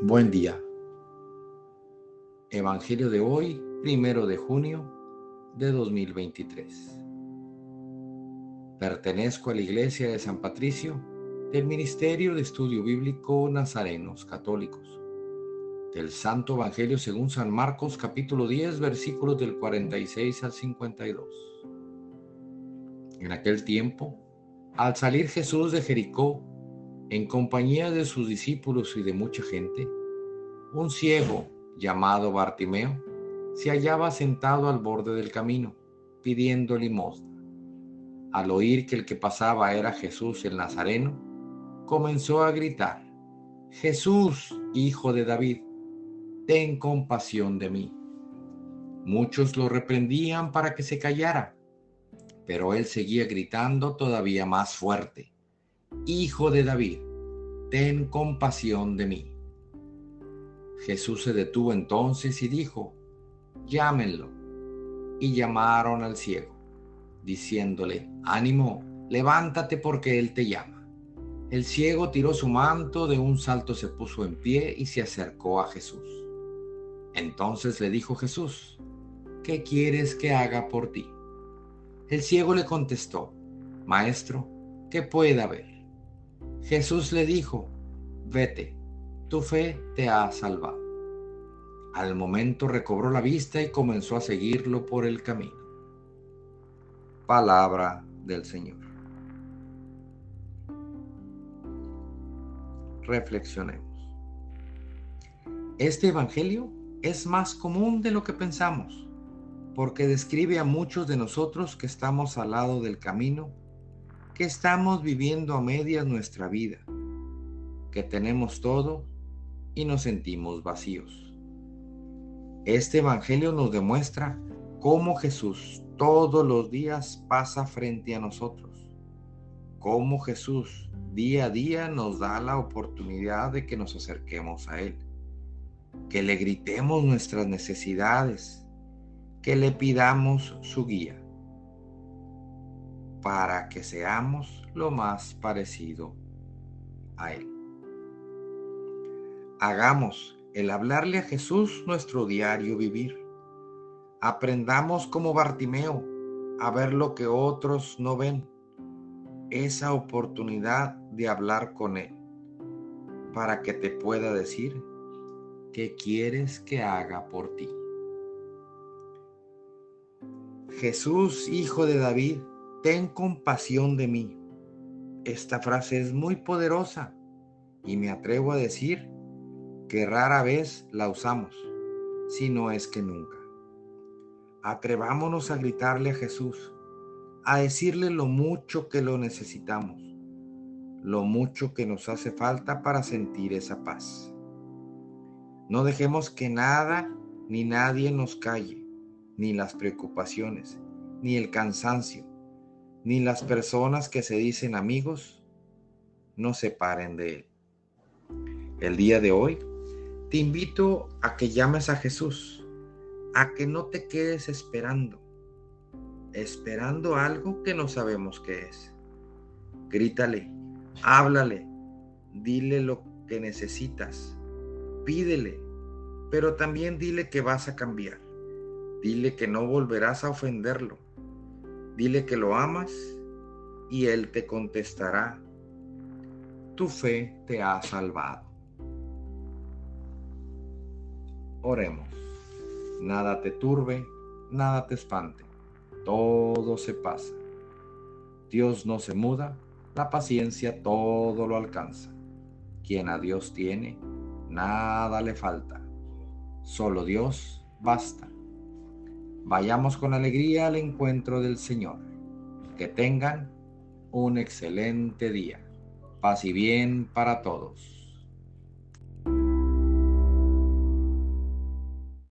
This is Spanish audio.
Buen día. Evangelio de hoy, primero de junio de 2023. Pertenezco a la Iglesia de San Patricio del Ministerio de Estudio Bíblico Nazarenos Católicos. Del Santo Evangelio según San Marcos capítulo 10 versículos del 46 al 52. En aquel tiempo, al salir Jesús de Jericó, en compañía de sus discípulos y de mucha gente, un ciego llamado Bartimeo se hallaba sentado al borde del camino, pidiendo limosna. Al oír que el que pasaba era Jesús el Nazareno, comenzó a gritar, Jesús, hijo de David, ten compasión de mí. Muchos lo reprendían para que se callara, pero él seguía gritando todavía más fuerte, Hijo de David, ten compasión de mí. Jesús se detuvo entonces y dijo, llámenlo. Y llamaron al ciego, diciéndole, ánimo, levántate porque él te llama. El ciego tiró su manto, de un salto se puso en pie y se acercó a Jesús. Entonces le dijo Jesús, ¿qué quieres que haga por ti? El ciego le contestó, Maestro, ¿qué pueda ver? Jesús le dijo, vete, tu fe te ha salvado. Al momento recobró la vista y comenzó a seguirlo por el camino. Palabra del Señor. Reflexionemos. Este Evangelio es más común de lo que pensamos, porque describe a muchos de nosotros que estamos al lado del camino que estamos viviendo a medias nuestra vida, que tenemos todo y nos sentimos vacíos. Este Evangelio nos demuestra cómo Jesús todos los días pasa frente a nosotros, cómo Jesús día a día nos da la oportunidad de que nos acerquemos a Él, que le gritemos nuestras necesidades, que le pidamos su guía para que seamos lo más parecido a Él. Hagamos el hablarle a Jesús nuestro diario vivir. Aprendamos como Bartimeo a ver lo que otros no ven, esa oportunidad de hablar con Él, para que te pueda decir qué quieres que haga por ti. Jesús, Hijo de David, ten compasión de mí. Esta frase es muy poderosa y me atrevo a decir que rara vez la usamos, si no es que nunca. Atrevámonos a gritarle a Jesús, a decirle lo mucho que lo necesitamos, lo mucho que nos hace falta para sentir esa paz. No dejemos que nada ni nadie nos calle, ni las preocupaciones, ni el cansancio, ni las personas que se dicen amigos no separen de Él. El día de hoy te invito a que llames a Jesús, a que no te quedes esperando, esperando algo que no sabemos qué es. Grítale, háblale, dile lo que necesitas, pídele, pero también dile que vas a cambiar. Dile que no volverás a ofenderlo Dile que lo amas y Él te contestará, tu fe te ha salvado. Oremos. Nada te turbe, nada te espante, todo se pasa. Dios no se muda, la paciencia todo lo alcanza. Quien a Dios tiene, nada le falta. Solo Dios basta. Vayamos con alegría al encuentro del Señor. Que tengan un excelente día. Paz y bien para todos.